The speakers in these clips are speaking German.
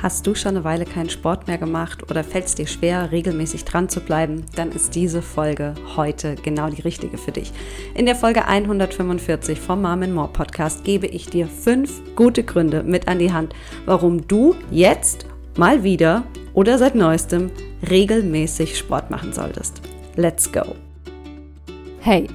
Hast du schon eine Weile keinen Sport mehr gemacht oder fällt es dir schwer, regelmäßig dran zu bleiben? Dann ist diese Folge heute genau die richtige für dich. In der Folge 145 vom Mom More Podcast gebe ich dir fünf gute Gründe mit an die Hand, warum du jetzt mal wieder oder seit neuestem regelmäßig Sport machen solltest. Let's go! Hey!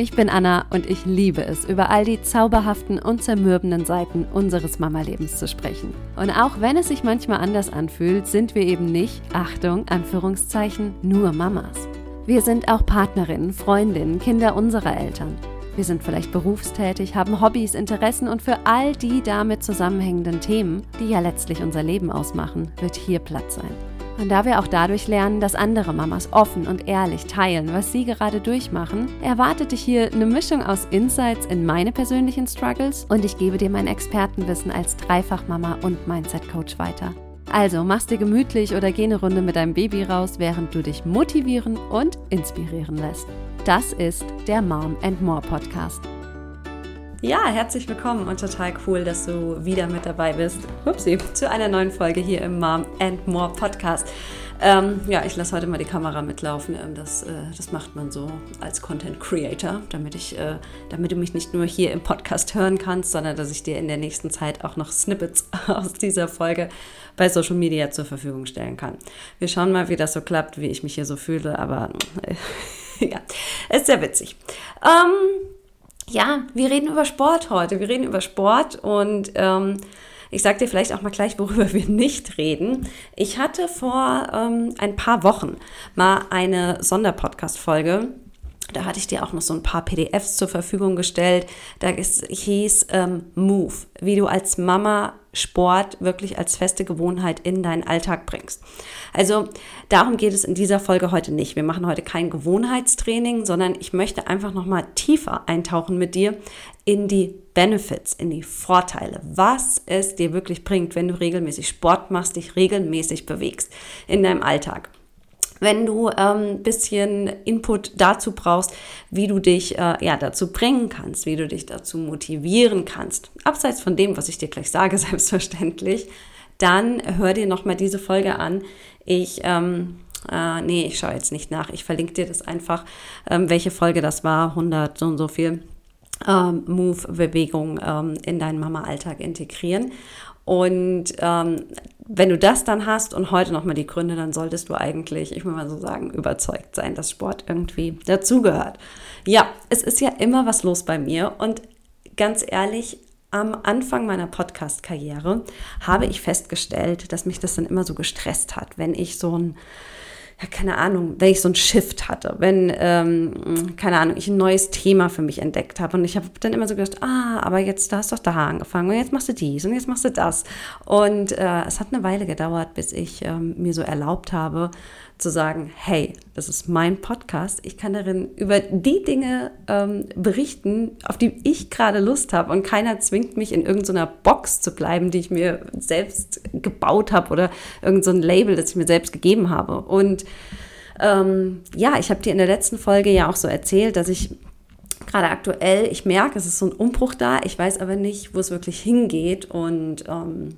Ich bin Anna und ich liebe es, über all die zauberhaften und zermürbenden Seiten unseres Mama-Lebens zu sprechen. Und auch wenn es sich manchmal anders anfühlt, sind wir eben nicht, Achtung, Anführungszeichen, nur Mamas. Wir sind auch Partnerinnen, Freundinnen, Kinder unserer Eltern. Wir sind vielleicht berufstätig, haben Hobbys, Interessen und für all die damit zusammenhängenden Themen, die ja letztlich unser Leben ausmachen, wird hier Platz sein. Und da wir auch dadurch lernen, dass andere Mamas offen und ehrlich teilen, was sie gerade durchmachen, erwartet dich hier eine Mischung aus Insights in meine persönlichen Struggles und ich gebe dir mein Expertenwissen als Dreifachmama und Mindset-Coach weiter. Also mach's dir gemütlich oder geh eine Runde mit deinem Baby raus, während du dich motivieren und inspirieren lässt. Das ist der Mom and More Podcast. Ja, herzlich willkommen und total cool, dass du wieder mit dabei bist. Upsi, zu einer neuen Folge hier im Mom and More Podcast. Ähm, ja, ich lasse heute mal die Kamera mitlaufen. Ähm, das, äh, das macht man so als Content Creator, damit, ich, äh, damit du mich nicht nur hier im Podcast hören kannst, sondern dass ich dir in der nächsten Zeit auch noch Snippets aus dieser Folge bei Social Media zur Verfügung stellen kann. Wir schauen mal, wie das so klappt, wie ich mich hier so fühle, aber äh, ja, ist sehr witzig. Ähm, ja, wir reden über Sport heute. Wir reden über Sport und ähm, ich sage dir vielleicht auch mal gleich, worüber wir nicht reden. Ich hatte vor ähm, ein paar Wochen mal eine Sonderpodcast-Folge. Da hatte ich dir auch noch so ein paar PDFs zur Verfügung gestellt. Da hieß ähm, Move, wie du als Mama Sport wirklich als feste Gewohnheit in deinen Alltag bringst. Also darum geht es in dieser Folge heute nicht. Wir machen heute kein Gewohnheitstraining, sondern ich möchte einfach noch mal tiefer eintauchen mit dir in die Benefits, in die Vorteile, was es dir wirklich bringt, wenn du regelmäßig Sport machst, dich regelmäßig bewegst in deinem Alltag wenn du ein ähm, bisschen Input dazu brauchst, wie du dich äh, ja, dazu bringen kannst, wie du dich dazu motivieren kannst, abseits von dem, was ich dir gleich sage, selbstverständlich, dann hör dir nochmal diese Folge an. Ich, ähm, äh, nee, ich schaue jetzt nicht nach. Ich verlinke dir das einfach, ähm, welche Folge das war, 100 so und so viel. Ähm, Move-Bewegung ähm, in deinen Mama-Alltag integrieren. Und ähm, wenn du das dann hast und heute nochmal die Gründe, dann solltest du eigentlich, ich will mal so sagen, überzeugt sein, dass Sport irgendwie dazugehört. Ja, es ist ja immer was los bei mir und ganz ehrlich, am Anfang meiner Podcast-Karriere habe ich festgestellt, dass mich das dann immer so gestresst hat, wenn ich so ein ja, keine Ahnung, wenn ich so ein Shift hatte, wenn, ähm, keine Ahnung, ich ein neues Thema für mich entdeckt habe und ich habe dann immer so gedacht, ah, aber jetzt da hast du doch da angefangen und jetzt machst du dies und jetzt machst du das. Und äh, es hat eine Weile gedauert, bis ich ähm, mir so erlaubt habe, zu sagen, hey, das ist mein Podcast. Ich kann darin über die Dinge ähm, berichten, auf die ich gerade Lust habe. Und keiner zwingt mich, in irgendeiner Box zu bleiben, die ich mir selbst gebaut habe oder irgendein so Label, das ich mir selbst gegeben habe. Und ähm, ja, ich habe dir in der letzten Folge ja auch so erzählt, dass ich gerade aktuell, ich merke, es ist so ein Umbruch da. Ich weiß aber nicht, wo es wirklich hingeht. Und ähm,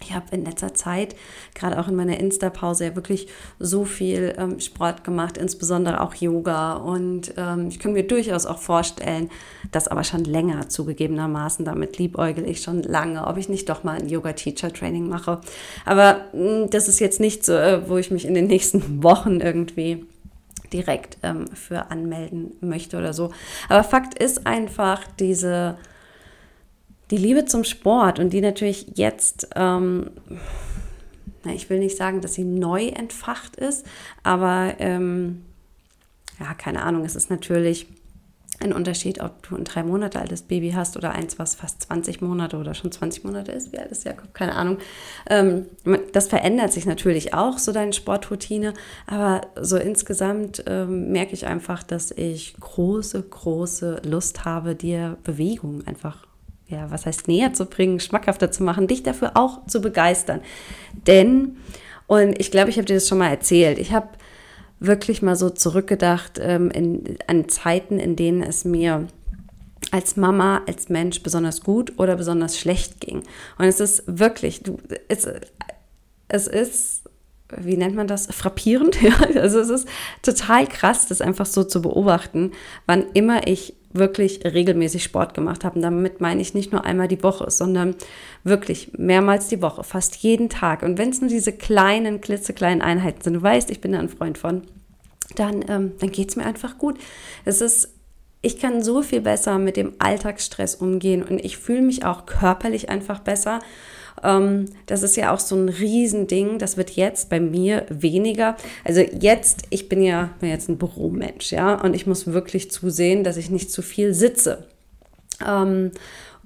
ich habe in letzter Zeit, gerade auch in meiner Insta-Pause, ja wirklich so viel ähm, Sport gemacht, insbesondere auch Yoga. Und ähm, ich kann mir durchaus auch vorstellen, das aber schon länger zugegebenermaßen, damit liebäugel ich schon lange, ob ich nicht doch mal ein Yoga-Teacher-Training mache. Aber mh, hm, das ist jetzt nicht so, äh, wo ich mich in den nächsten Wochen irgendwie direkt ähm, für anmelden möchte oder so. Aber Fakt ist einfach, diese die Liebe zum Sport und die natürlich jetzt, ähm, na, ich will nicht sagen, dass sie neu entfacht ist, aber ähm, ja, keine Ahnung, es ist natürlich ein Unterschied, ob du ein drei Monate altes Baby hast oder eins, was fast 20 Monate oder schon 20 Monate ist. Wie alt ist Jakob? Keine Ahnung. Ähm, das verändert sich natürlich auch, so deine Sportroutine. Aber so insgesamt ähm, merke ich einfach, dass ich große, große Lust habe, dir Bewegung einfach ja, was heißt näher zu bringen, schmackhafter zu machen, dich dafür auch zu begeistern. Denn, und ich glaube, ich habe dir das schon mal erzählt, ich habe wirklich mal so zurückgedacht ähm, in, an Zeiten, in denen es mir als Mama, als Mensch besonders gut oder besonders schlecht ging. Und es ist wirklich, du, es, es ist, wie nennt man das, frappierend. Ja? Also es ist total krass, das einfach so zu beobachten, wann immer ich wirklich regelmäßig Sport gemacht habe. Und damit meine ich nicht nur einmal die Woche, sondern wirklich mehrmals die Woche, fast jeden Tag. Und wenn es nur diese kleinen, klitzekleinen Einheiten sind, du weißt, ich bin da ein Freund von, dann, ähm, dann geht es mir einfach gut. Es ist ich kann so viel besser mit dem Alltagsstress umgehen und ich fühle mich auch körperlich einfach besser. Ähm, das ist ja auch so ein Riesending. Das wird jetzt bei mir weniger. Also jetzt, ich bin ja bin jetzt ein Büromensch, ja, und ich muss wirklich zusehen, dass ich nicht zu viel sitze. Ähm,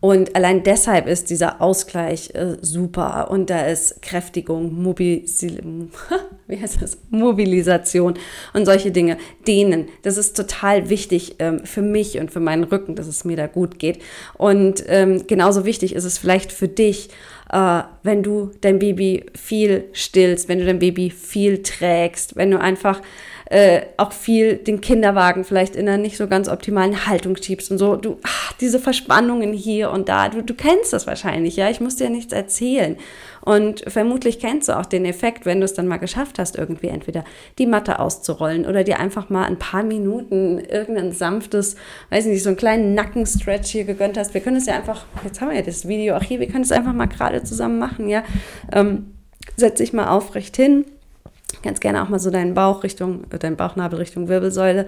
und allein deshalb ist dieser Ausgleich äh, super. Und da ist Kräftigung, Mobilis wie heißt das? Mobilisation und solche Dinge. Dehnen. Das ist total wichtig ähm, für mich und für meinen Rücken, dass es mir da gut geht. Und ähm, genauso wichtig ist es vielleicht für dich, äh, wenn du dein Baby viel stillst, wenn du dein Baby viel trägst, wenn du einfach äh, auch viel den Kinderwagen vielleicht in einer nicht so ganz optimalen Haltung schiebst und so. Du, ach, diese Verspannungen hier und da, du, du kennst das wahrscheinlich, ja. Ich muss dir nichts erzählen. Und vermutlich kennst du auch den Effekt, wenn du es dann mal geschafft hast, irgendwie entweder die Matte auszurollen oder dir einfach mal ein paar Minuten irgendein sanftes, weiß nicht, so einen kleinen Nackenstretch hier gegönnt hast. Wir können es ja einfach, jetzt haben wir ja das Video auch hier, wir können es einfach mal gerade zusammen machen, ja. Ähm, setz dich mal aufrecht hin Ganz gerne auch mal so deinen Bauch Richtung, deinen Bauchnabel Richtung Wirbelsäule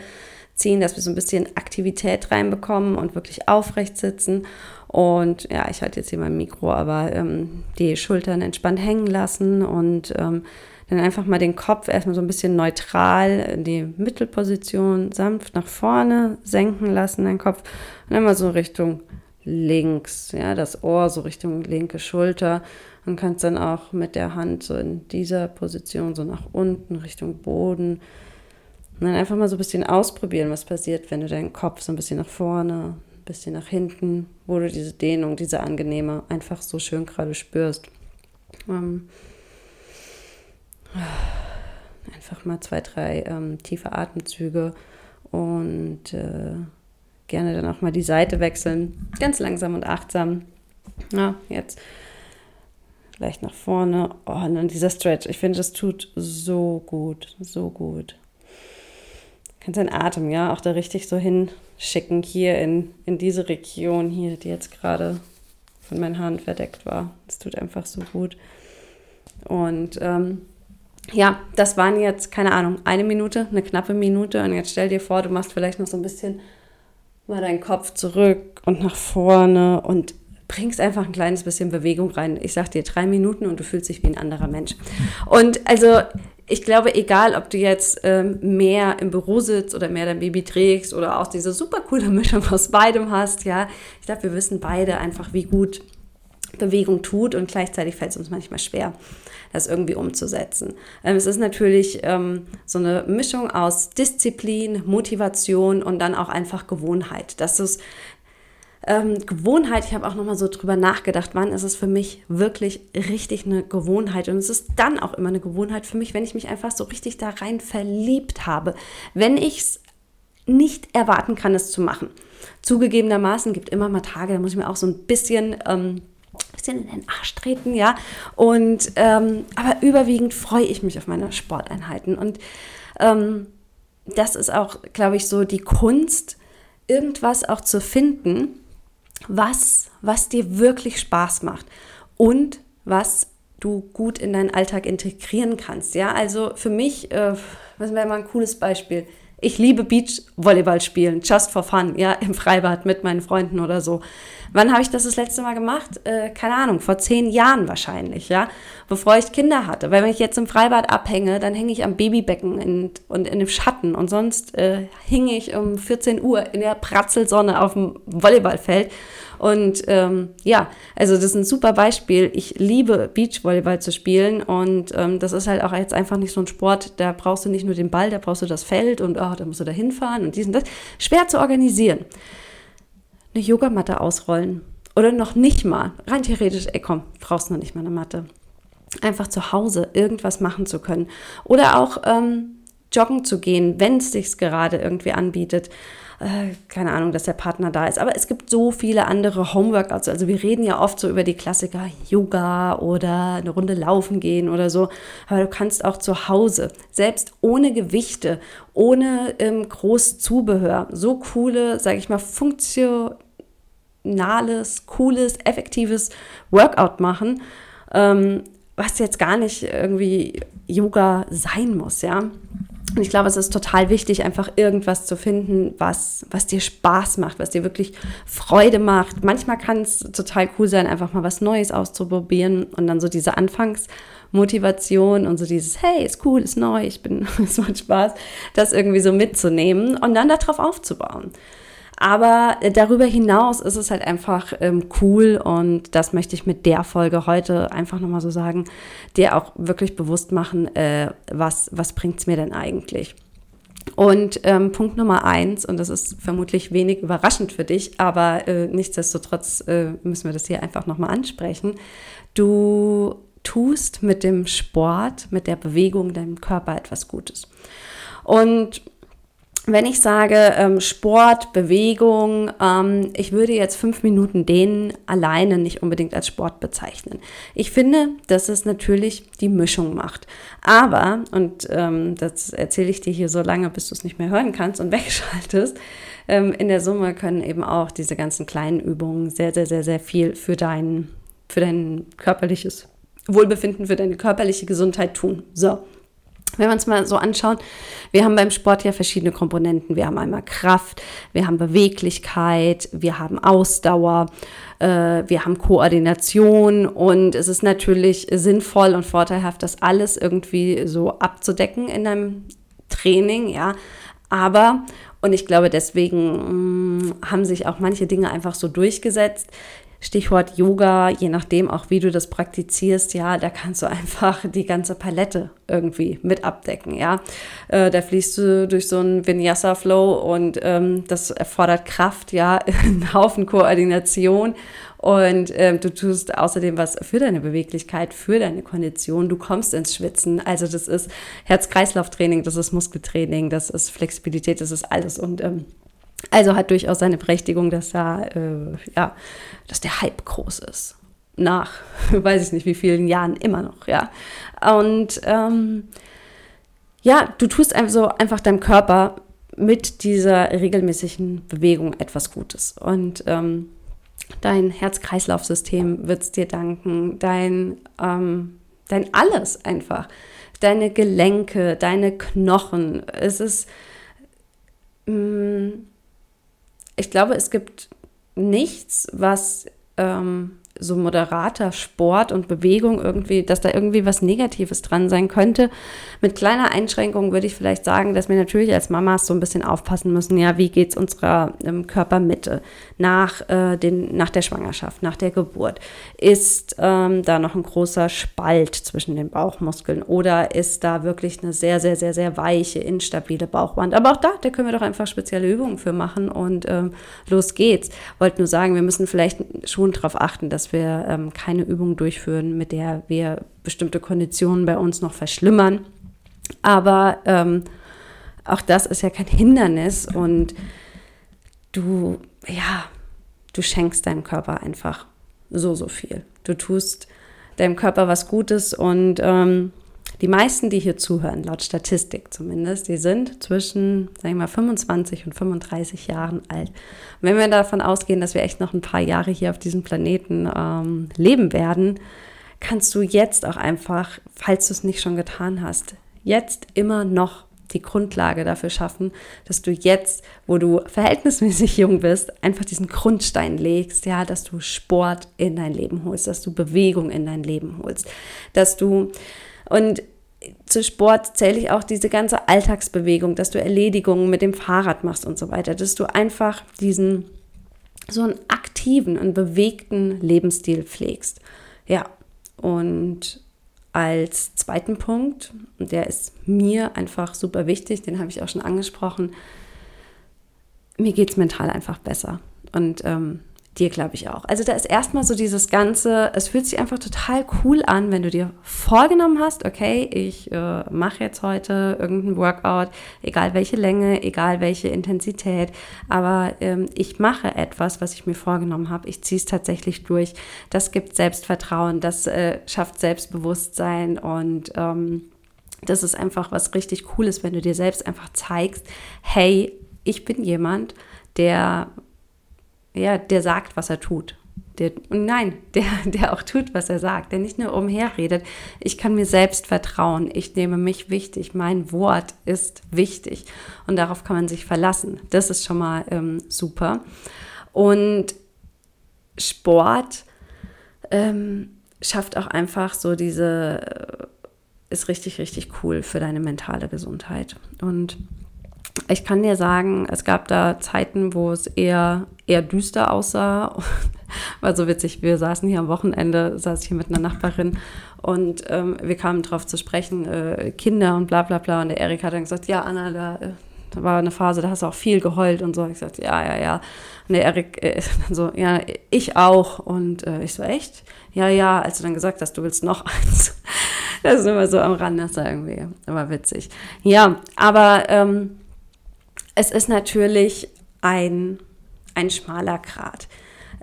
ziehen, dass wir so ein bisschen Aktivität reinbekommen und wirklich aufrecht sitzen. Und ja, ich halte jetzt hier mein Mikro, aber ähm, die Schultern entspannt hängen lassen und ähm, dann einfach mal den Kopf erstmal so ein bisschen neutral in die Mittelposition sanft nach vorne senken lassen, deinen Kopf und dann mal so Richtung links, ja, das Ohr so Richtung linke Schulter und kannst dann auch mit der Hand so in dieser Position so nach unten Richtung Boden und dann einfach mal so ein bisschen ausprobieren, was passiert, wenn du deinen Kopf so ein bisschen nach vorne, ein bisschen nach hinten, wo du diese Dehnung, diese angenehme einfach so schön gerade spürst. Ähm, einfach mal zwei, drei ähm, tiefe Atemzüge und äh, gerne dann auch mal die Seite wechseln. Ganz langsam und achtsam. Ja, jetzt leicht nach vorne. Oh, und dann dieser Stretch. Ich finde, das tut so gut, so gut. Du kannst deinen Atem, ja, auch da richtig so hinschicken, hier in, in diese Region hier, die jetzt gerade von meinen Haaren verdeckt war. Das tut einfach so gut. Und ähm, ja, das waren jetzt, keine Ahnung, eine Minute, eine knappe Minute. Und jetzt stell dir vor, du machst vielleicht noch so ein bisschen mal deinen Kopf zurück und nach vorne und bringst einfach ein kleines bisschen Bewegung rein. Ich sag dir drei Minuten und du fühlst dich wie ein anderer Mensch. Und also ich glaube, egal, ob du jetzt ähm, mehr im Büro sitzt oder mehr dein Baby trägst oder auch diese super coole Mischung aus beidem hast, ja, ich glaube, wir wissen beide einfach, wie gut Bewegung tut und gleichzeitig fällt es uns manchmal schwer, das irgendwie umzusetzen. Ähm, es ist natürlich ähm, so eine Mischung aus Disziplin, Motivation und dann auch einfach Gewohnheit. Dass du ähm, Gewohnheit, ich habe auch nochmal so drüber nachgedacht, wann ist es für mich wirklich richtig eine Gewohnheit. Und es ist dann auch immer eine Gewohnheit für mich, wenn ich mich einfach so richtig da rein verliebt habe. Wenn ich es nicht erwarten kann, es zu machen. Zugegebenermaßen gibt immer mal Tage, da muss ich mir auch so ein bisschen ähm, bisschen in den Arsch treten, ja. Und ähm, aber überwiegend freue ich mich auf meine Sporteinheiten. Und ähm, das ist auch, glaube ich, so die Kunst, irgendwas auch zu finden, was, was dir wirklich Spaß macht und was du gut in deinen Alltag integrieren kannst. Ja, also für mich, äh, was wäre mal ein cooles Beispiel? Ich liebe Beachvolleyball spielen, just for fun, ja, im Freibad mit meinen Freunden oder so. Wann habe ich das das letzte Mal gemacht? Äh, keine Ahnung, vor zehn Jahren wahrscheinlich, ja, bevor ich Kinder hatte. Weil wenn ich jetzt im Freibad abhänge, dann hänge ich am Babybecken in, und in dem Schatten und sonst äh, hinge ich um 14 Uhr in der Pratzelsonne auf dem Volleyballfeld. Und ähm, ja, also das ist ein super Beispiel. Ich liebe Beachvolleyball zu spielen und ähm, das ist halt auch jetzt einfach nicht so ein Sport, da brauchst du nicht nur den Ball, da brauchst du das Feld und oh, da musst du da hinfahren und diesen das. Schwer zu organisieren eine Yogamatte ausrollen. Oder noch nicht mal, rein theoretisch, ey komm, brauchst noch nicht mal eine Matte. Einfach zu Hause irgendwas machen zu können. Oder auch, ähm, joggen zu gehen, wenn es sich gerade irgendwie anbietet. Äh, keine Ahnung, dass der Partner da ist. Aber es gibt so viele andere Homeworkouts. Also wir reden ja oft so über die Klassiker Yoga oder eine Runde laufen gehen oder so. Aber du kannst auch zu Hause, selbst ohne Gewichte, ohne ähm, groß Zubehör, so coole, sage ich mal, funktionales, cooles, effektives Workout machen. Ähm, was jetzt gar nicht irgendwie Yoga sein muss, ja. Und ich glaube, es ist total wichtig, einfach irgendwas zu finden, was, was dir Spaß macht, was dir wirklich Freude macht. Manchmal kann es total cool sein, einfach mal was Neues auszuprobieren und dann so diese Anfangsmotivation und so dieses, hey, ist cool, ist neu, ich bin, es macht Spaß, das irgendwie so mitzunehmen und dann darauf aufzubauen. Aber darüber hinaus ist es halt einfach ähm, cool und das möchte ich mit der Folge heute einfach nochmal so sagen, dir auch wirklich bewusst machen, äh, was, was bringt es mir denn eigentlich? Und ähm, Punkt Nummer eins, und das ist vermutlich wenig überraschend für dich, aber äh, nichtsdestotrotz äh, müssen wir das hier einfach nochmal ansprechen. Du tust mit dem Sport, mit der Bewegung deinem Körper etwas Gutes. Und wenn ich sage ähm, Sport, Bewegung, ähm, ich würde jetzt fünf Minuten dehnen alleine nicht unbedingt als Sport bezeichnen. Ich finde, dass es natürlich die Mischung macht. Aber, und ähm, das erzähle ich dir hier so lange, bis du es nicht mehr hören kannst und wegschaltest, ähm, in der Summe können eben auch diese ganzen kleinen Übungen sehr, sehr, sehr, sehr viel für dein, für dein körperliches Wohlbefinden, für deine körperliche Gesundheit tun. So. Wenn man es mal so anschaut, wir haben beim Sport ja verschiedene Komponenten. Wir haben einmal Kraft, wir haben Beweglichkeit, wir haben Ausdauer, äh, wir haben Koordination und es ist natürlich sinnvoll und vorteilhaft, das alles irgendwie so abzudecken in einem Training, ja. Aber, und ich glaube, deswegen mh, mm, haben sich auch manche Dinge einfach so durchgesetzt. Stichwort Yoga, je nachdem auch wie du das praktizierst, ja, da kannst du einfach die ganze Palette irgendwie mit abdecken, ja. Äh, da fließt du durch so einen Vinyasa-Flow und ähm, das erfordert Kraft, ja, einen Haufen Koordination und ähm, du tust außerdem was für deine Beweglichkeit, für deine Kondition. Du kommst ins Schwitzen. Also das ist Herz-Kreislauf-Training, das ist Muskeltraining, das ist Flexibilität, das ist alles. Und ähm, also hat durchaus seine Berechtigung, dass da, äh, ja, dass der Hype groß ist. Nach, weiß ich nicht, wie vielen Jahren immer noch, ja. Und ähm, ja, du tust also einfach deinem Körper mit dieser regelmäßigen Bewegung etwas Gutes. Und ähm, dein Herz-Kreislauf-System wird es dir danken, dein, ähm, dein alles einfach, deine Gelenke, deine Knochen. Es ist, mh, mm, ich glaube, es gibt nichts, was ähm, so moderater Sport und Bewegung irgendwie, dass da irgendwie was Negatives dran sein könnte. Mit kleiner Einschränkung würde ich vielleicht sagen, dass wir natürlich als Mamas so ein bisschen aufpassen müssen, ja, wie geht es unserer ähm, Körpermitte nach, äh, den, nach der Schwangerschaft, nach der Geburt? Ist ähm, da noch ein großer Spalt zwischen den Bauchmuskeln oder ist da wirklich eine sehr, sehr, sehr, sehr weiche, instabile Bauchwand? Aber auch da, da können wir doch einfach spezielle Übungen für machen und ähm, los geht's. Wollte nur sagen, wir müssen vielleicht schon darauf achten, dass wir ähm, keine Übung durchführen, mit der wir bestimmte Konditionen bei uns noch verschlimmern. Aber ähm, auch das ist ja kein Hindernis und du, ja, du schenkst deinem Körper einfach so, so viel. Du tust deinem Körper was Gutes und ähm, die meisten, die hier zuhören, laut Statistik zumindest, die sind zwischen, sagen wir mal, 25 und 35 Jahren alt. Und wenn wir davon ausgehen, dass wir echt noch ein paar Jahre hier auf diesem Planeten ähm, leben werden, kannst du jetzt auch einfach, falls du es nicht schon getan hast, jetzt immer noch die Grundlage dafür schaffen, dass du jetzt, wo du verhältnismäßig jung bist, einfach diesen Grundstein legst, ja, dass du Sport in dein Leben holst, dass du Bewegung in dein Leben holst, dass du und zu Sport zähle ich auch diese ganze Alltagsbewegung, dass du Erledigungen mit dem Fahrrad machst und so weiter, dass du einfach diesen so einen aktiven und bewegten Lebensstil pflegst. Ja, und als zweiten Punkt, und der ist mir einfach super wichtig, den habe ich auch schon angesprochen, mir geht es mental einfach besser. Und ähm, dir glaube ich auch. Also da ist erstmal so dieses Ganze, es fühlt sich einfach total cool an, wenn du dir vorgenommen hast, okay, ich äh, mache jetzt heute irgendein Workout, egal welche Länge, egal welche Intensität, aber ähm, ich mache etwas, was ich mir vorgenommen habe, ich ziehe es tatsächlich durch. Das gibt Selbstvertrauen, das äh, schafft Selbstbewusstsein und ähm, das ist einfach was richtig Cooles, wenn du dir selbst einfach zeigst, hey, ich bin jemand, der ja, der sagt, was er tut. Der, und nein, der, der auch tut, was er sagt, der nicht nur umherredet. Ich kann mir selbst vertrauen. Ich nehme mich wichtig. Mein Wort ist wichtig. Und darauf kann man sich verlassen. Das ist schon mal ähm, super. Und Sport ähm, schafft auch einfach so diese, äh, ist richtig, richtig cool für deine mentale Gesundheit. Und ich kann dir sagen, es gab da Zeiten, wo es eher, eher düster aussah. War so witzig, wir saßen hier am Wochenende, saß ich hier mit einer Nachbarin und ähm, wir kamen drauf zu sprechen, äh, Kinder und bla bla bla. Und der Erik hat dann gesagt, ja, Anna, da, äh, da war eine Phase, da hast du auch viel geheult und so. Ich sagte, ja, ja, ja. Und der Erik äh, so, ja, ich auch. Und äh, ich so, echt? Ja, ja, als du dann gesagt hast, du willst noch eins. das ist immer so am Rand, das war irgendwie, aber witzig. Ja, aber ähm, es ist natürlich ein, ein schmaler Grat.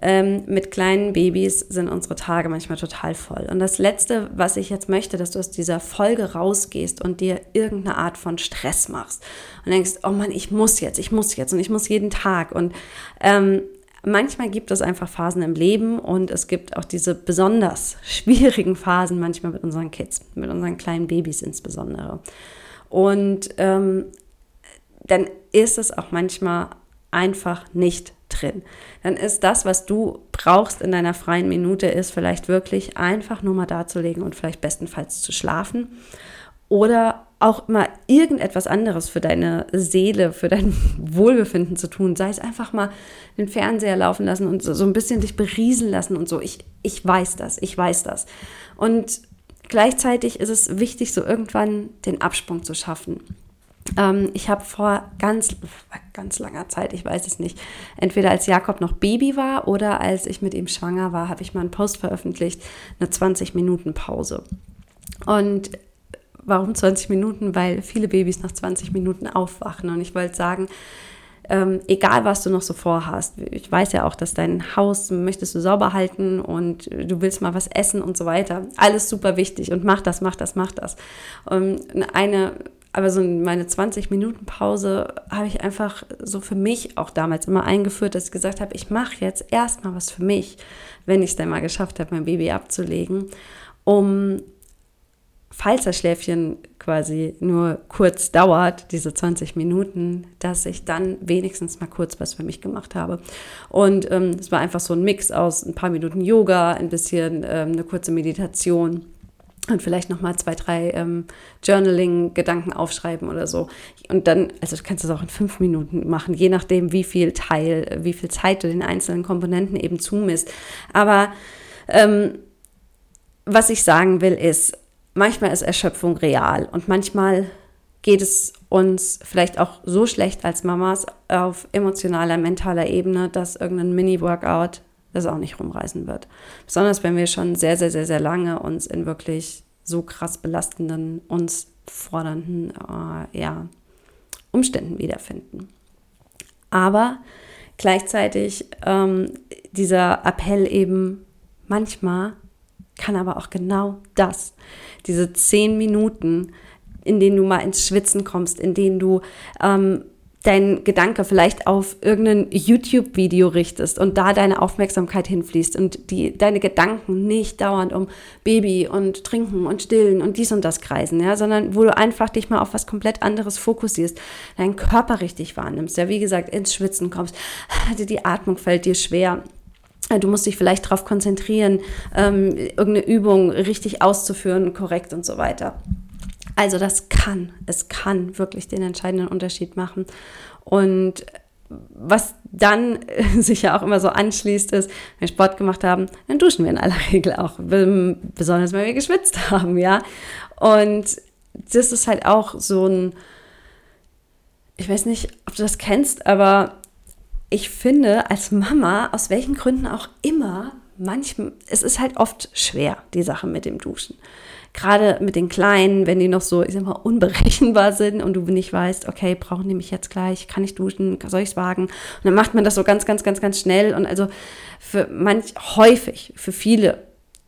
Ähm, mit kleinen Babys sind unsere Tage manchmal total voll. Und das Letzte, was ich jetzt möchte, dass du aus dieser Folge rausgehst und dir irgendeine Art von Stress machst und denkst, oh Mann, ich muss jetzt, ich muss jetzt und ich muss jeden Tag. Und ähm, manchmal gibt es einfach Phasen im Leben und es gibt auch diese besonders schwierigen Phasen manchmal mit unseren Kids, mit unseren kleinen Babys insbesondere. Und ähm, dann ist es auch manchmal einfach nicht drin. Dann ist das, was du brauchst in deiner freien Minute, ist vielleicht wirklich einfach nur mal dazulegen und vielleicht bestenfalls zu schlafen oder auch mal irgendetwas anderes für deine Seele, für dein Wohlbefinden zu tun. Sei es einfach mal den Fernseher laufen lassen und so, so ein bisschen dich berieseln lassen und so. Ich, ich weiß das, ich weiß das. Und gleichzeitig ist es wichtig, so irgendwann den Absprung zu schaffen. Ähm, ich habe vor ganz, ganz langer Zeit, ich weiß es nicht, entweder als Jakob noch Baby war oder als ich mit ihm schwanger war, habe ich mal einen Post veröffentlicht, eine 20-Minuten-Pause. Und warum 20 Minuten? Weil viele Babys nach 20 Minuten aufwachen. Und ich wollte sagen, ähm, egal was du noch so vorhast, ich weiß ja auch, dass dein Haus möchtest du sauber halten und du willst mal was essen und so weiter. Alles super wichtig und mach das, mach das, mach das. Und eine aber so meine 20 Minuten Pause habe ich einfach so für mich auch damals immer eingeführt, dass ich gesagt habe, ich mache jetzt erstmal was für mich, wenn ich es dann mal geschafft habe, mein Baby abzulegen, um falls das Schläfchen quasi nur kurz dauert, diese 20 Minuten, dass ich dann wenigstens mal kurz was für mich gemacht habe. Und ähm, es war einfach so ein Mix aus ein paar Minuten Yoga, ein bisschen ähm, eine kurze Meditation und vielleicht nochmal zwei, drei ähm, Journaling-Gedanken aufschreiben oder so. Und dann, also du kannst das auch in fünf Minuten machen, je nachdem, wie viel Teil, wie viel Zeit du den einzelnen Komponenten eben zumisst. Aber ähm, was ich sagen will, ist, manchmal ist Erschöpfung real und manchmal geht es uns vielleicht auch so schlecht als Mamas auf emotionaler, mentaler Ebene, dass irgendein Mini-Workout das auch nicht rumreißen wird. Besonders wenn wir schon sehr, sehr, sehr, sehr lange uns in wirklich so krass belastenden, uns fordernden äh, ja, Umständen wiederfinden. Aber gleichzeitig ähm, dieser Appell eben manchmal kann aber auch genau das, diese zehn Minuten, in denen du mal ins Schwitzen kommst, in denen du ähm, dein Gedanke vielleicht auf irgendein YouTube-Video richtest und da deine Aufmerksamkeit hinfließt und die, deine Gedanken nicht dauernd um Baby und Trinken und Stillen und dies und das kreisen, ja, sondern wo du einfach dich mal auf was komplett anderes fokussierst, deinen Körper richtig wahrnimmst, ja, wie gesagt, ins Schwitzen kommst, die Atmung fällt dir schwer, Du musst dich vielleicht darauf konzentrieren, ähm, irgendeine Übung richtig auszuführen, korrekt und so weiter. Also das kann, es kann wirklich den entscheidenden Unterschied machen. Und was dann sich ja auch immer so anschließt, ist, wenn wir Sport gemacht haben, dann duschen wir in aller Regel auch, besonders wenn wir geschwitzt haben, ja. Und das ist halt auch so ein, ich weiß nicht, ob du das kennst, aber ich finde, als Mama, aus welchen Gründen auch immer, manchmal, es ist halt oft schwer, die Sache mit dem Duschen. Gerade mit den Kleinen, wenn die noch so, ich sag mal, unberechenbar sind und du nicht weißt, okay, brauchen die mich jetzt gleich, kann ich duschen, soll ich es wagen? Und dann macht man das so ganz, ganz, ganz, ganz schnell. Und also für manch, häufig, für viele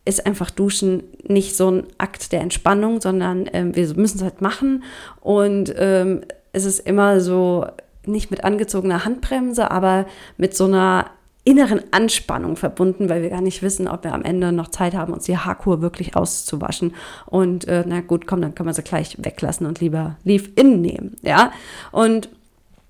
ist einfach Duschen nicht so ein Akt der Entspannung, sondern ähm, wir müssen es halt machen. Und ähm, es ist immer so, nicht mit angezogener Handbremse, aber mit so einer inneren Anspannung verbunden, weil wir gar nicht wissen, ob wir am Ende noch Zeit haben, uns die Haarkur wirklich auszuwaschen. Und äh, na gut, komm, dann können wir sie gleich weglassen und lieber Leave-In nehmen. Ja, und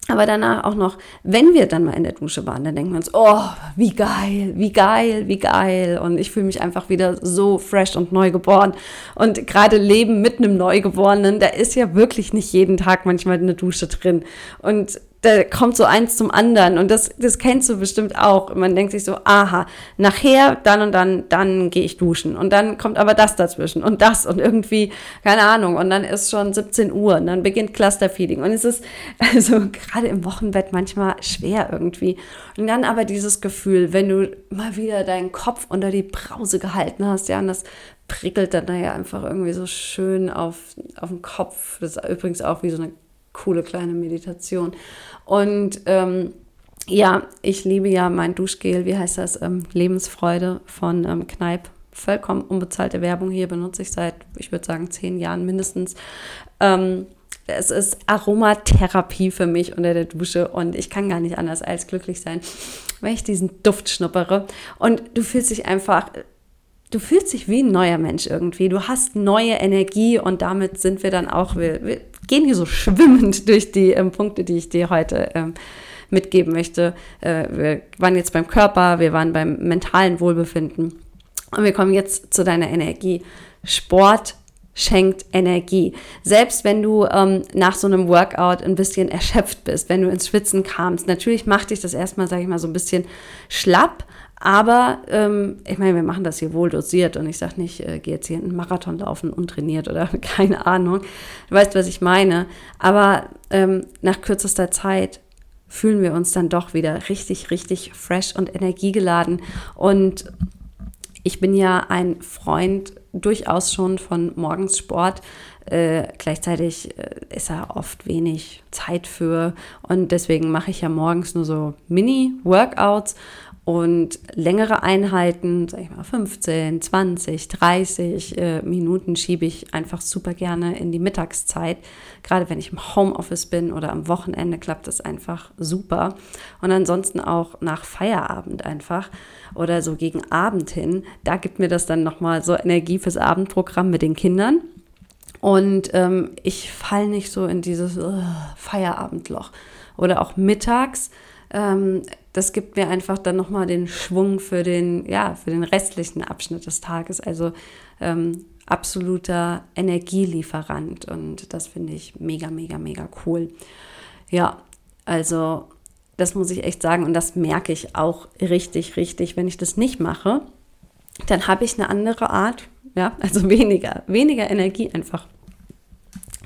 aber danach auch noch, wenn wir dann mal in der Dusche waren, dann denken wir uns, oh, wie geil, wie geil, wie geil. Und ich fühle mich einfach wieder so fresh und neu geboren. Und gerade Leben mit einem Neugeborenen, da ist ja wirklich nicht jeden Tag manchmal eine Dusche drin. Und da kommt so eins zum anderen und das, das kennst du bestimmt auch. Man denkt sich so, aha, nachher, dann und dann, dann gehe ich duschen und dann kommt aber das dazwischen und das und irgendwie, keine Ahnung, und dann ist schon 17 Uhr und dann beginnt Clusterfeeding und es ist also gerade im Wochenbett manchmal schwer irgendwie. Und dann aber dieses Gefühl, wenn du mal wieder deinen Kopf unter die Brause gehalten hast, ja, und das prickelt dann ja einfach irgendwie so schön auf, auf den Kopf. Das ist übrigens auch wie so eine coole kleine Meditation. Und ähm, ja, ich liebe ja mein Duschgel, wie heißt das? Ähm, Lebensfreude von ähm, Kneipp. Vollkommen unbezahlte Werbung hier benutze ich seit, ich würde sagen, zehn Jahren mindestens. Ähm, es ist Aromatherapie für mich unter der Dusche und ich kann gar nicht anders als glücklich sein, wenn ich diesen Duft schnuppere. Und du fühlst dich einfach, du fühlst dich wie ein neuer Mensch irgendwie. Du hast neue Energie und damit sind wir dann auch, wir, wir gehen hier so schwimmend durch die ähm, Punkte, die ich dir heute ähm, mitgeben möchte. Äh, wir waren jetzt beim Körper, wir waren beim mentalen Wohlbefinden und wir kommen jetzt zu deiner Energie. Sport schenkt Energie. Selbst wenn du ähm, nach so einem Workout ein bisschen erschöpft bist, wenn du ins Schwitzen kamst, natürlich macht dich das erstmal, sage ich mal, so ein bisschen schlapp, aber ähm, ich meine, wir machen das hier wohl dosiert und ich sage nicht, äh, geh jetzt hier einen Marathon laufen untrainiert oder keine Ahnung. Du weißt, was ich meine. Aber ähm, nach kürzester Zeit fühlen wir uns dann doch wieder richtig, richtig fresh und energiegeladen. Und ich bin ja ein Freund durchaus schon von Morgenssport. Äh, gleichzeitig äh, ist da oft wenig Zeit für und deswegen mache ich ja morgens nur so Mini-Workouts und längere Einheiten, sag ich mal 15, 20, 30 äh, Minuten schiebe ich einfach super gerne in die Mittagszeit. Gerade wenn ich im Homeoffice bin oder am Wochenende klappt das einfach super. Und ansonsten auch nach Feierabend einfach oder so gegen Abend hin, da gibt mir das dann nochmal so Energie fürs Abendprogramm mit den Kindern. Und ähm, ich falle nicht so in dieses uh, Feierabendloch. Oder auch mittags ähm, das gibt mir einfach dann nochmal den Schwung für den, ja, für den restlichen Abschnitt des Tages. Also ähm, absoluter Energielieferant und das finde ich mega, mega, mega cool. Ja, also das muss ich echt sagen und das merke ich auch richtig, richtig. Wenn ich das nicht mache, dann habe ich eine andere Art, ja, also weniger, weniger Energie einfach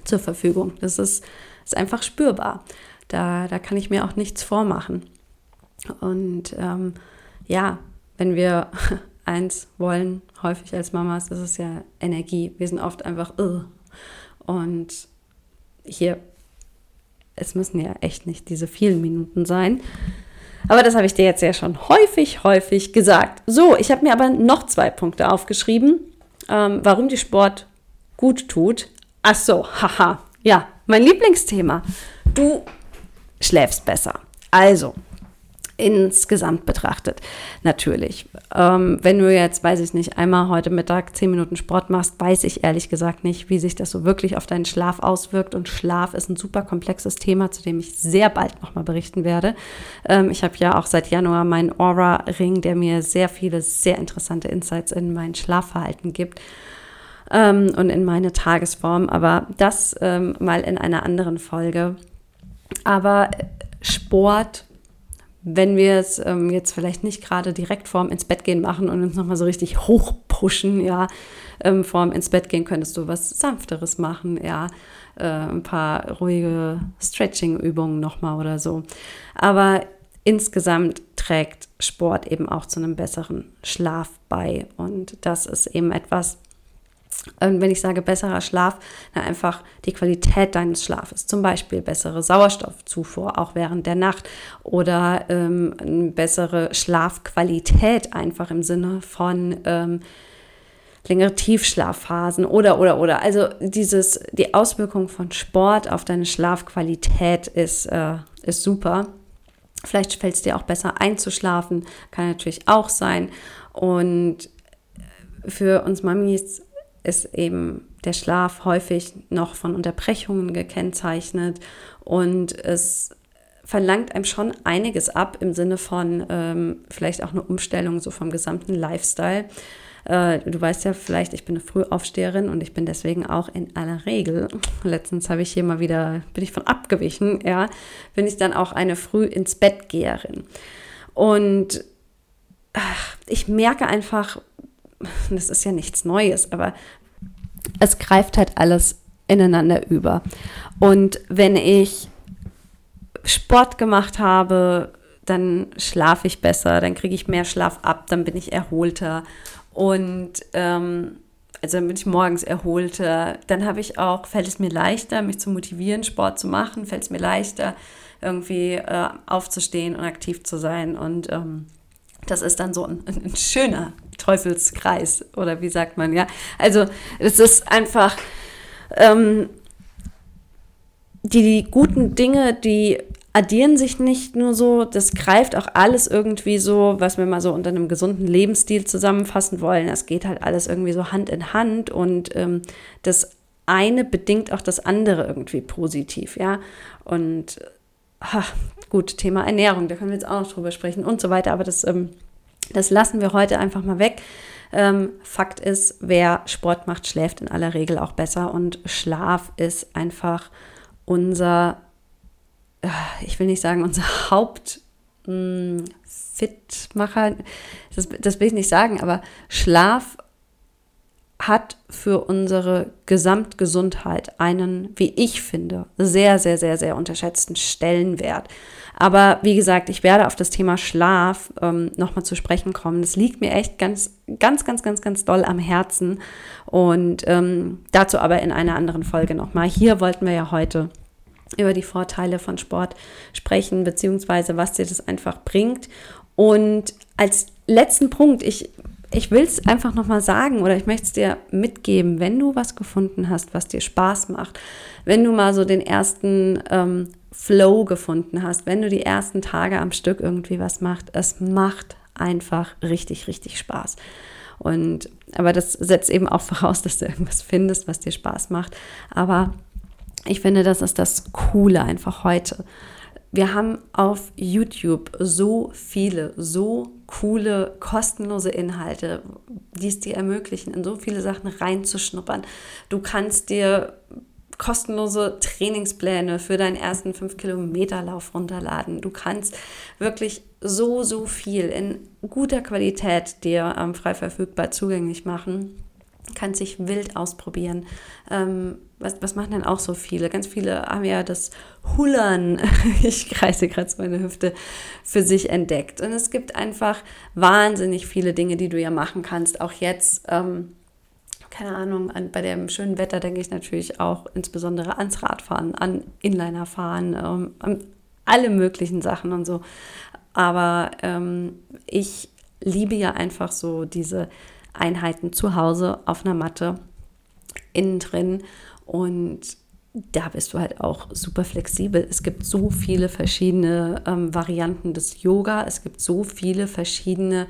zur Verfügung. Das ist, ist einfach spürbar. Da, da kann ich mir auch nichts vormachen. Und ähm, ja, wenn wir eins wollen, häufig als Mamas, ist es ja Energie. Wir sind oft einfach, Ugh. und hier, es müssen ja echt nicht diese vielen Minuten sein. Aber das habe ich dir jetzt ja schon häufig, häufig gesagt. So, ich habe mir aber noch zwei Punkte aufgeschrieben, ähm, warum die Sport gut tut. Ach so, haha, ja, mein Lieblingsthema. Du schläfst besser. Also, insgesamt betrachtet. Natürlich. Ähm, wenn du jetzt, weiß ich nicht, einmal heute Mittag zehn Minuten Sport machst, weiß ich ehrlich gesagt nicht, wie sich das so wirklich auf deinen Schlaf auswirkt. Und Schlaf ist ein super komplexes Thema, zu dem ich sehr bald nochmal berichten werde. Ähm, ich habe ja auch seit Januar meinen Aura-Ring, der mir sehr viele, sehr interessante Insights in mein Schlafverhalten gibt ähm, und in meine Tagesform. Aber das ähm, mal in einer anderen Folge. Aber Sport, wenn wir es ähm, jetzt vielleicht nicht gerade direkt vorm ins Bett gehen machen und uns nochmal so richtig hochpushen, ja, ähm, vorm ins Bett gehen könntest du was Sanfteres machen, ja, äh, ein paar ruhige Stretching-Übungen nochmal oder so. Aber insgesamt trägt Sport eben auch zu einem besseren Schlaf bei. Und das ist eben etwas, und wenn ich sage besserer Schlaf, dann einfach die Qualität deines Schlafes. Zum Beispiel bessere Sauerstoffzufuhr, auch während der Nacht. Oder ähm, eine bessere Schlafqualität, einfach im Sinne von ähm, längere Tiefschlafphasen oder, oder, oder. Also dieses, die Auswirkung von Sport auf deine Schlafqualität ist, äh, ist super. Vielleicht fällt es dir auch besser einzuschlafen, kann natürlich auch sein. Und für uns Mamis ist eben der Schlaf häufig noch von Unterbrechungen gekennzeichnet und es verlangt einem schon einiges ab im Sinne von ähm, vielleicht auch eine Umstellung so vom gesamten Lifestyle. Äh, du weißt ja vielleicht, ich bin eine Frühaufsteherin und ich bin deswegen auch in aller Regel, letztens habe ich hier mal wieder, bin ich von abgewichen, ja, bin ich dann auch eine früh ins Bett Geherin. Und ach, ich merke einfach, das ist ja nichts Neues, aber es greift halt alles ineinander über. Und wenn ich Sport gemacht habe, dann schlafe ich besser, dann kriege ich mehr Schlaf ab, dann bin ich erholter. Und ähm, also dann bin ich morgens erholter. Dann habe ich auch, fällt es mir leichter, mich zu motivieren, Sport zu machen, fällt es mir leichter, irgendwie äh, aufzustehen und aktiv zu sein. Und ähm, das ist dann so ein, ein schöner Teufelskreis oder wie sagt man, ja. Also es ist einfach ähm, die, die guten Dinge, die addieren sich nicht nur so, das greift auch alles irgendwie so, was wir mal so unter einem gesunden Lebensstil zusammenfassen wollen. Das geht halt alles irgendwie so Hand in Hand und ähm, das eine bedingt auch das andere irgendwie positiv, ja. Und ach, gut, Thema Ernährung, da können wir jetzt auch noch drüber sprechen und so weiter, aber das ähm, das lassen wir heute einfach mal weg. Ähm, Fakt ist, wer Sport macht, schläft in aller Regel auch besser und Schlaf ist einfach unser, äh, ich will nicht sagen unser Haupt mh, Fitmacher, das, das will ich nicht sagen, aber Schlaf hat für unsere Gesamtgesundheit einen, wie ich finde, sehr, sehr, sehr, sehr unterschätzten Stellenwert. Aber wie gesagt, ich werde auf das Thema Schlaf ähm, nochmal zu sprechen kommen. Das liegt mir echt ganz, ganz, ganz, ganz, ganz doll am Herzen. Und ähm, dazu aber in einer anderen Folge nochmal. Hier wollten wir ja heute über die Vorteile von Sport sprechen, beziehungsweise was dir das einfach bringt. Und als letzten Punkt, ich ich will es einfach nochmal sagen oder ich möchte es dir mitgeben, wenn du was gefunden hast, was dir Spaß macht, wenn du mal so den ersten ähm, Flow gefunden hast, wenn du die ersten Tage am Stück irgendwie was machst, es macht einfach richtig, richtig Spaß. Und aber das setzt eben auch voraus, dass du irgendwas findest, was dir Spaß macht. Aber ich finde, das ist das Coole einfach heute. Wir haben auf YouTube so viele, so coole, kostenlose Inhalte, die es dir ermöglichen, in so viele Sachen reinzuschnuppern. Du kannst dir kostenlose Trainingspläne für deinen ersten 5-Kilometer-Lauf runterladen. Du kannst wirklich so, so viel in guter Qualität dir ähm, frei verfügbar zugänglich machen. Kannst dich wild ausprobieren. Ähm, was, was machen denn auch so viele? Ganz viele haben ja das Hullern, ich kreise gerade meine Hüfte, für sich entdeckt. Und es gibt einfach wahnsinnig viele Dinge, die du ja machen kannst. Auch jetzt. Ähm, keine Ahnung, an, bei dem schönen Wetter denke ich natürlich auch insbesondere ans Radfahren, an Inlinerfahren, ähm, an alle möglichen Sachen und so. Aber ähm, ich liebe ja einfach so diese Einheiten zu Hause auf einer Matte, innen drin und da bist du halt auch super flexibel. Es gibt so viele verschiedene ähm, Varianten des Yoga, es gibt so viele verschiedene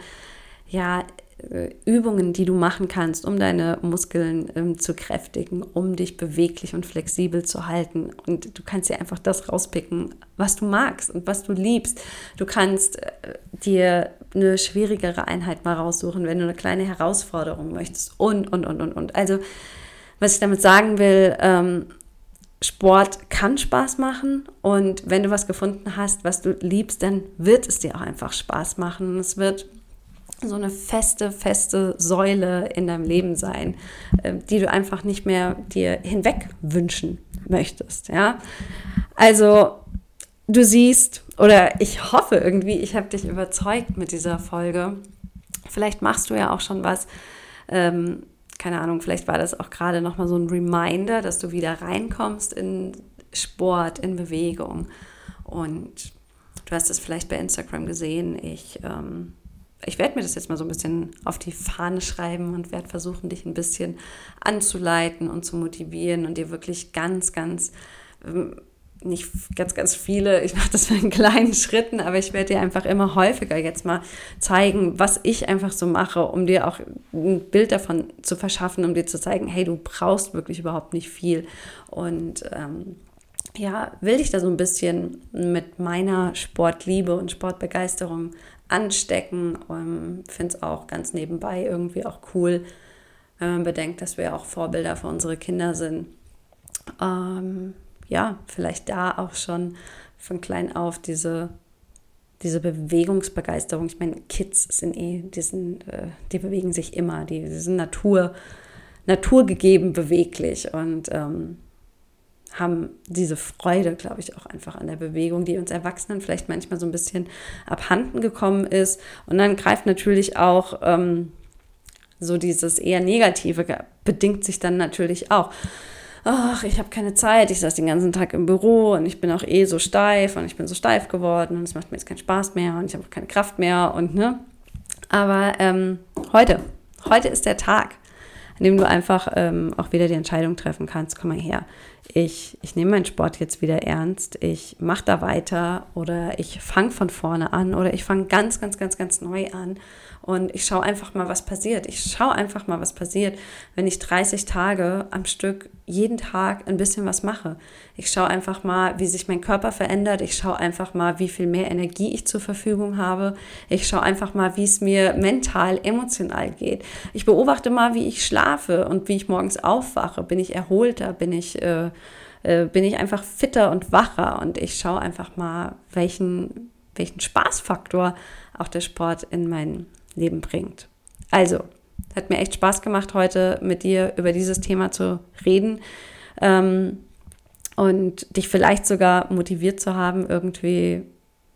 ja, Übungen, die du machen kannst, um deine Muskeln ähm, zu kräftigen, um dich beweglich und flexibel zu halten. Und du kannst dir einfach das rauspicken, was du magst und was du liebst. Du kannst äh, dir eine schwierigere Einheit mal raussuchen, wenn du eine kleine Herausforderung möchtest und, und, und, und, und. Also, was ich damit sagen will, ähm, Sport kann Spaß machen und wenn du was gefunden hast, was du liebst, dann wird es dir auch einfach Spaß machen. Es wird so eine feste, feste Säule in deinem Leben sein, äh, die du einfach nicht mehr dir hinweg wünschen möchtest. Ja? Also du siehst, oder ich hoffe irgendwie, ich habe dich überzeugt mit dieser Folge. Vielleicht machst du ja auch schon was. Ähm, keine Ahnung, vielleicht war das auch gerade nochmal so ein Reminder, dass du wieder reinkommst in Sport, in Bewegung. Und du hast es vielleicht bei Instagram gesehen. Ich, ähm, ich werde mir das jetzt mal so ein bisschen auf die Fahne schreiben und werde versuchen, dich ein bisschen anzuleiten und zu motivieren und dir wirklich ganz, ganz ähm, nicht ganz, ganz viele, ich mache das in kleinen Schritten, aber ich werde dir einfach immer häufiger jetzt mal zeigen, was ich einfach so mache, um dir auch ein Bild davon zu verschaffen, um dir zu zeigen, hey, du brauchst wirklich überhaupt nicht viel. Und ähm, ja, will dich da so ein bisschen mit meiner Sportliebe und Sportbegeisterung anstecken. Ähm, Finde es auch ganz nebenbei irgendwie auch cool, wenn man bedenkt, dass wir auch Vorbilder für unsere Kinder sind. Ähm, ja, vielleicht da auch schon von klein auf diese, diese Bewegungsbegeisterung. Ich meine, Kids sind eh, die, sind, äh, die bewegen sich immer, die, die sind Natur, naturgegeben beweglich und ähm, haben diese Freude, glaube ich, auch einfach an der Bewegung, die uns Erwachsenen vielleicht manchmal so ein bisschen abhanden gekommen ist. Und dann greift natürlich auch ähm, so dieses eher Negative, bedingt sich dann natürlich auch ach, ich habe keine Zeit, ich saß den ganzen Tag im Büro und ich bin auch eh so steif und ich bin so steif geworden und es macht mir jetzt keinen Spaß mehr und ich habe keine Kraft mehr und ne. Aber ähm, heute, heute ist der Tag, an dem du einfach ähm, auch wieder die Entscheidung treffen kannst, komm mal her, ich, ich nehme meinen Sport jetzt wieder ernst, ich mache da weiter oder ich fange von vorne an oder ich fange ganz, ganz, ganz, ganz neu an und ich schaue einfach mal, was passiert. Ich schaue einfach mal, was passiert, wenn ich 30 Tage am Stück jeden Tag ein bisschen was mache. Ich schaue einfach mal, wie sich mein Körper verändert. Ich schaue einfach mal, wie viel mehr Energie ich zur Verfügung habe. Ich schaue einfach mal, wie es mir mental, emotional geht. Ich beobachte mal, wie ich schlafe und wie ich morgens aufwache. Bin ich erholter? Bin ich, äh, äh, bin ich einfach fitter und wacher? Und ich schaue einfach mal, welchen, welchen Spaßfaktor auch der Sport in mein Leben bringt. Also, hat mir echt Spaß gemacht, heute mit dir über dieses Thema zu reden ähm, und dich vielleicht sogar motiviert zu haben, irgendwie,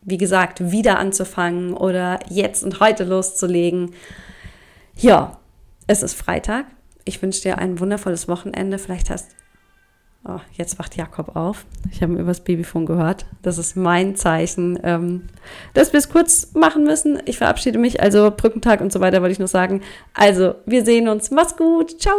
wie gesagt, wieder anzufangen oder jetzt und heute loszulegen. Ja, es ist Freitag. Ich wünsche dir ein wundervolles Wochenende. Vielleicht hast Oh, jetzt wacht Jakob auf. Ich habe übers Babyfon gehört. Das ist mein Zeichen, ähm, dass wir es kurz machen müssen. Ich verabschiede mich. Also Brückentag und so weiter wollte ich nur sagen. Also, wir sehen uns. Mach's gut. Ciao.